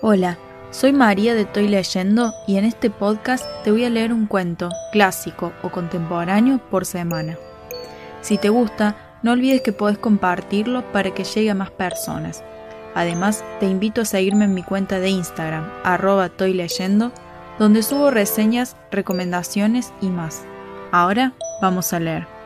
Hola, soy María de Estoy Leyendo y en este podcast te voy a leer un cuento, clásico o contemporáneo, por semana. Si te gusta, no olvides que podés compartirlo para que llegue a más personas. Además, te invito a seguirme en mi cuenta de Instagram, arroba Estoy Leyendo, donde subo reseñas, recomendaciones y más. Ahora vamos a leer.